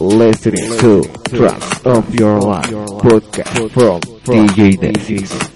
listening to Tracks of Your Life podcast from DJ Daisies.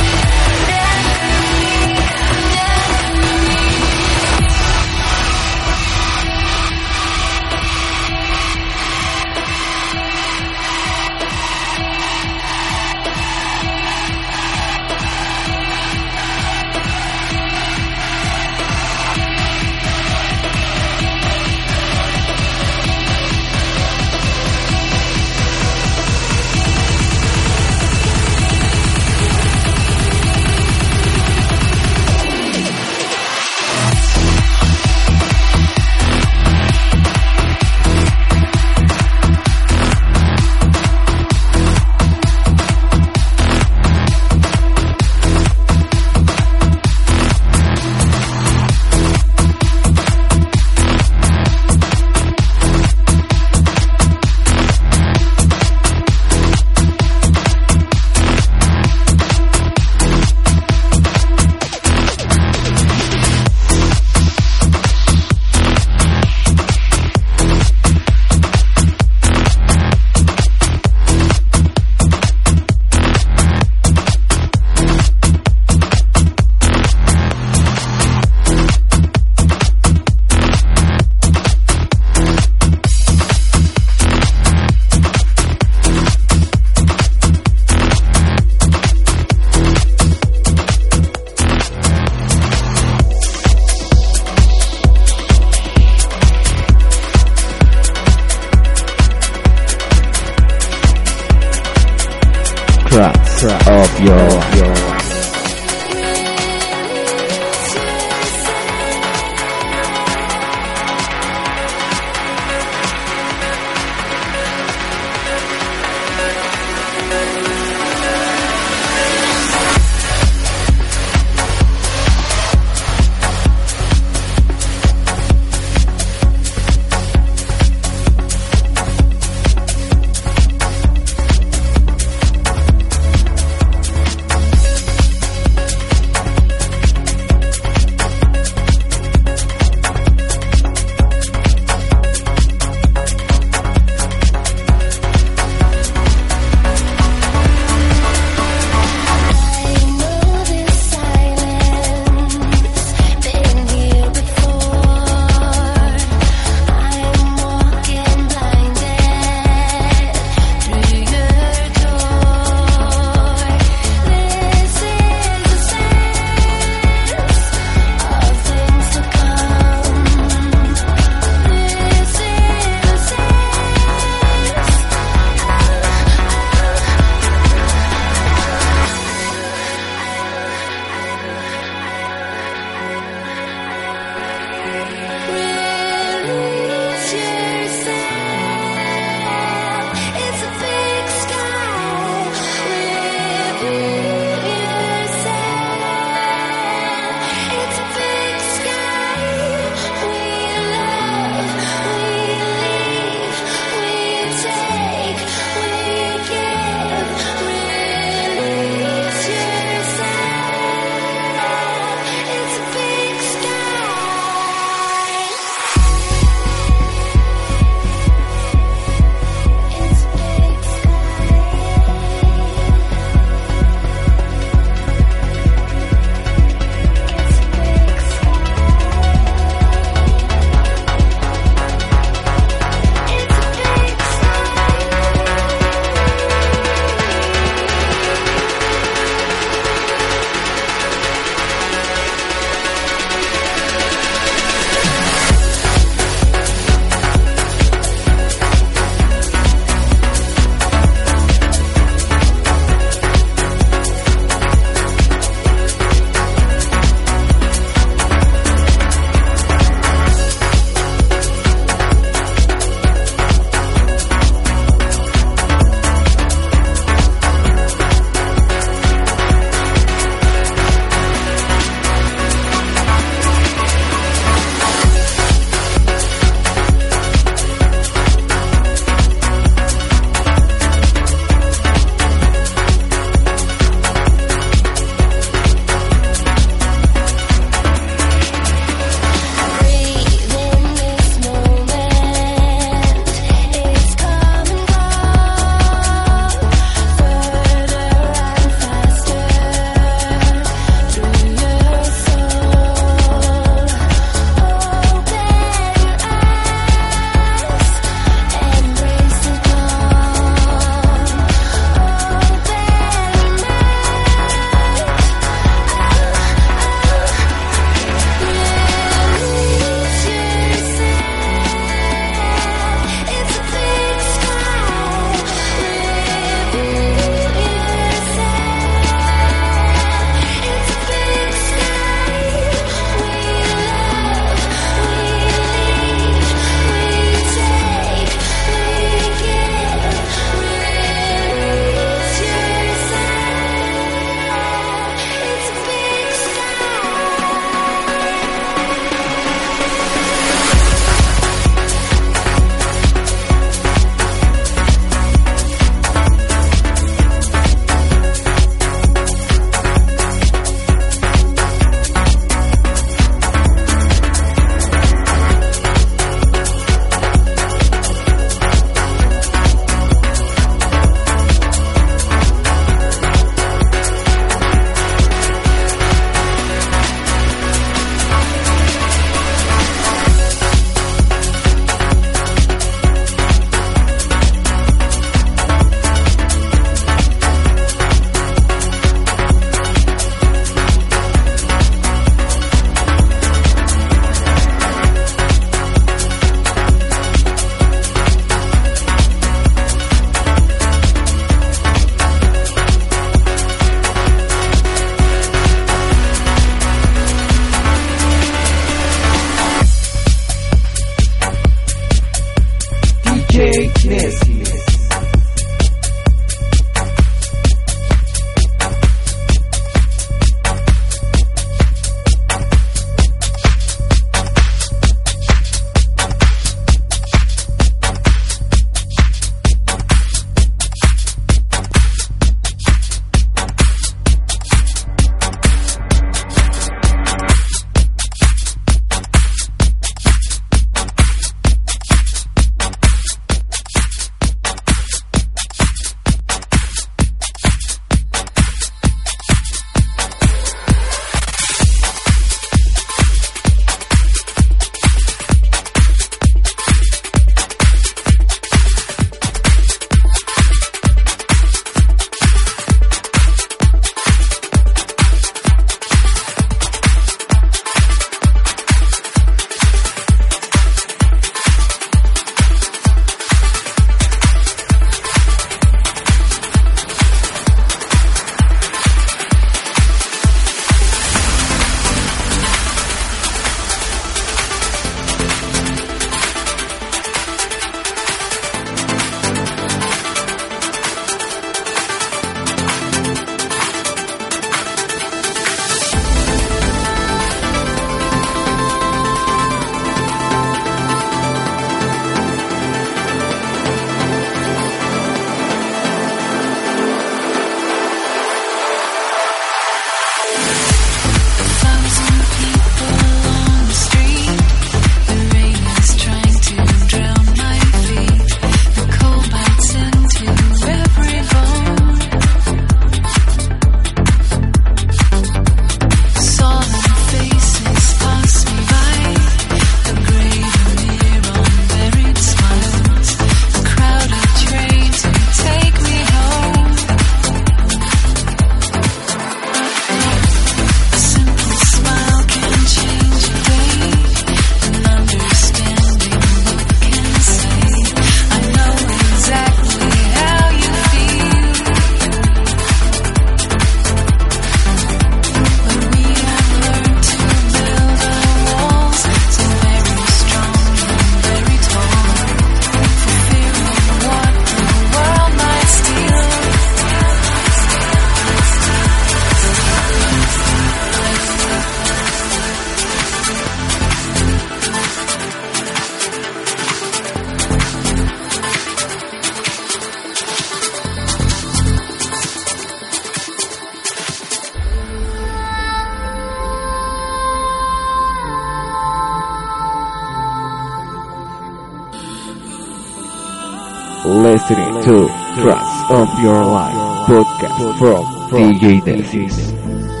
Of Your Life podcast from DJ Nesis.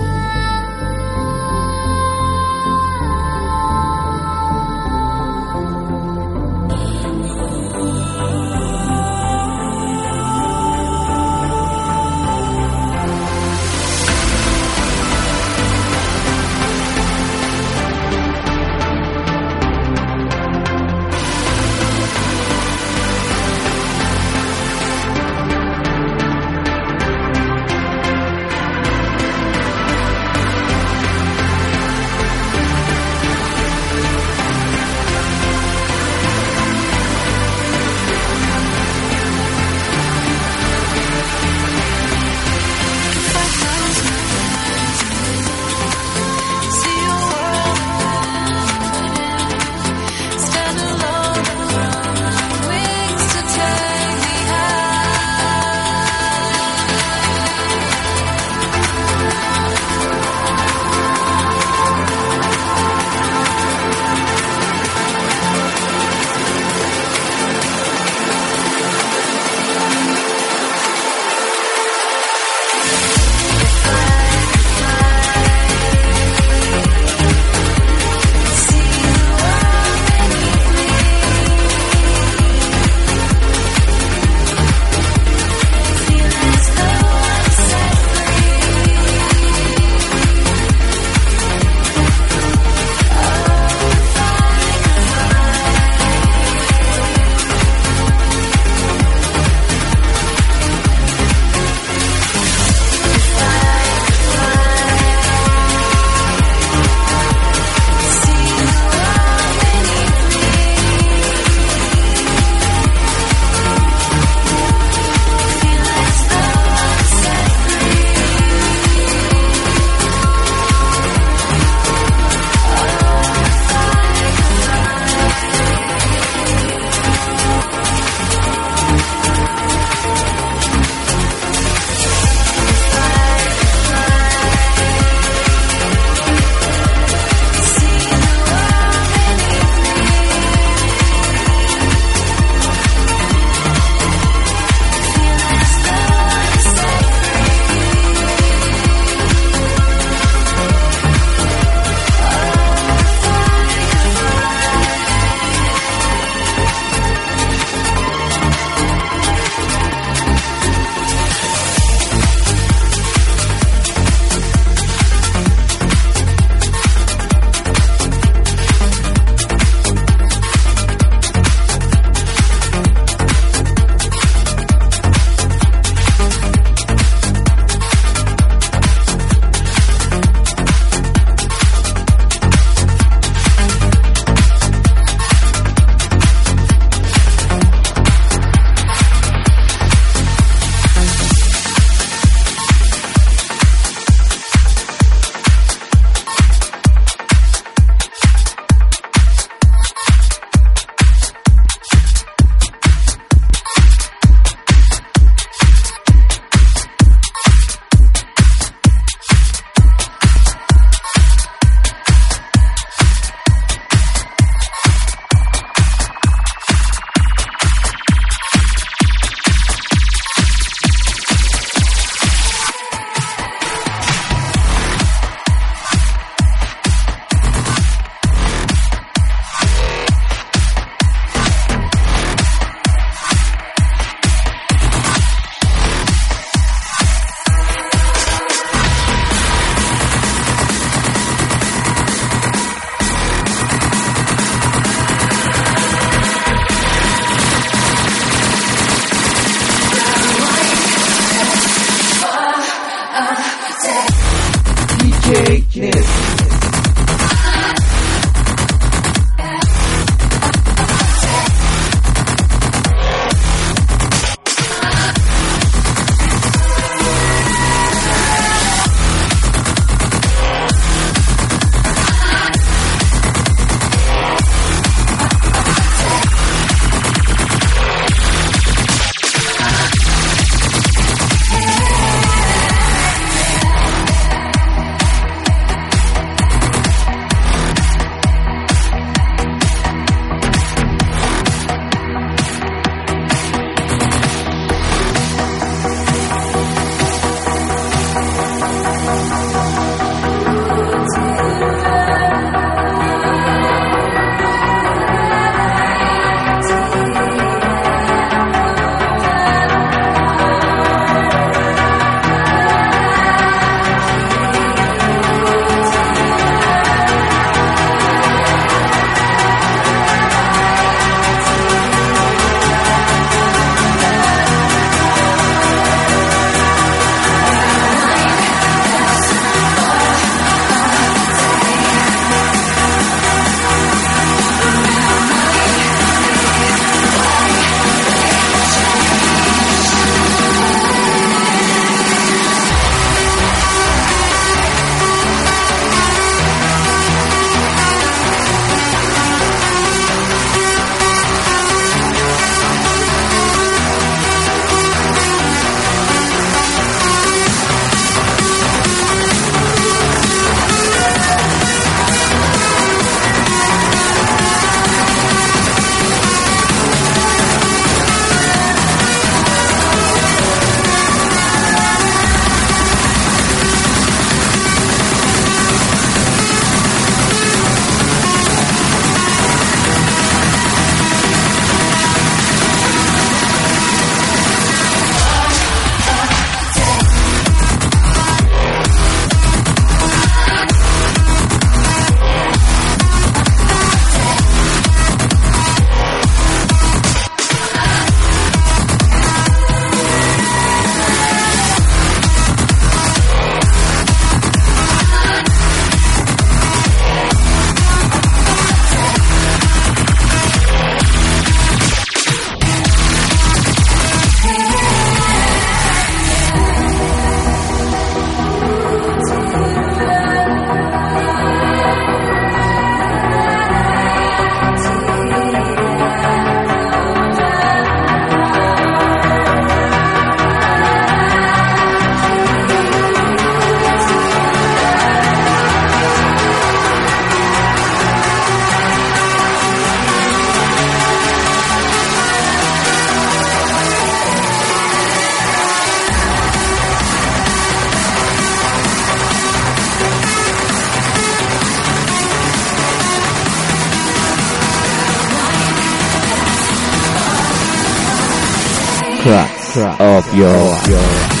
Of your life.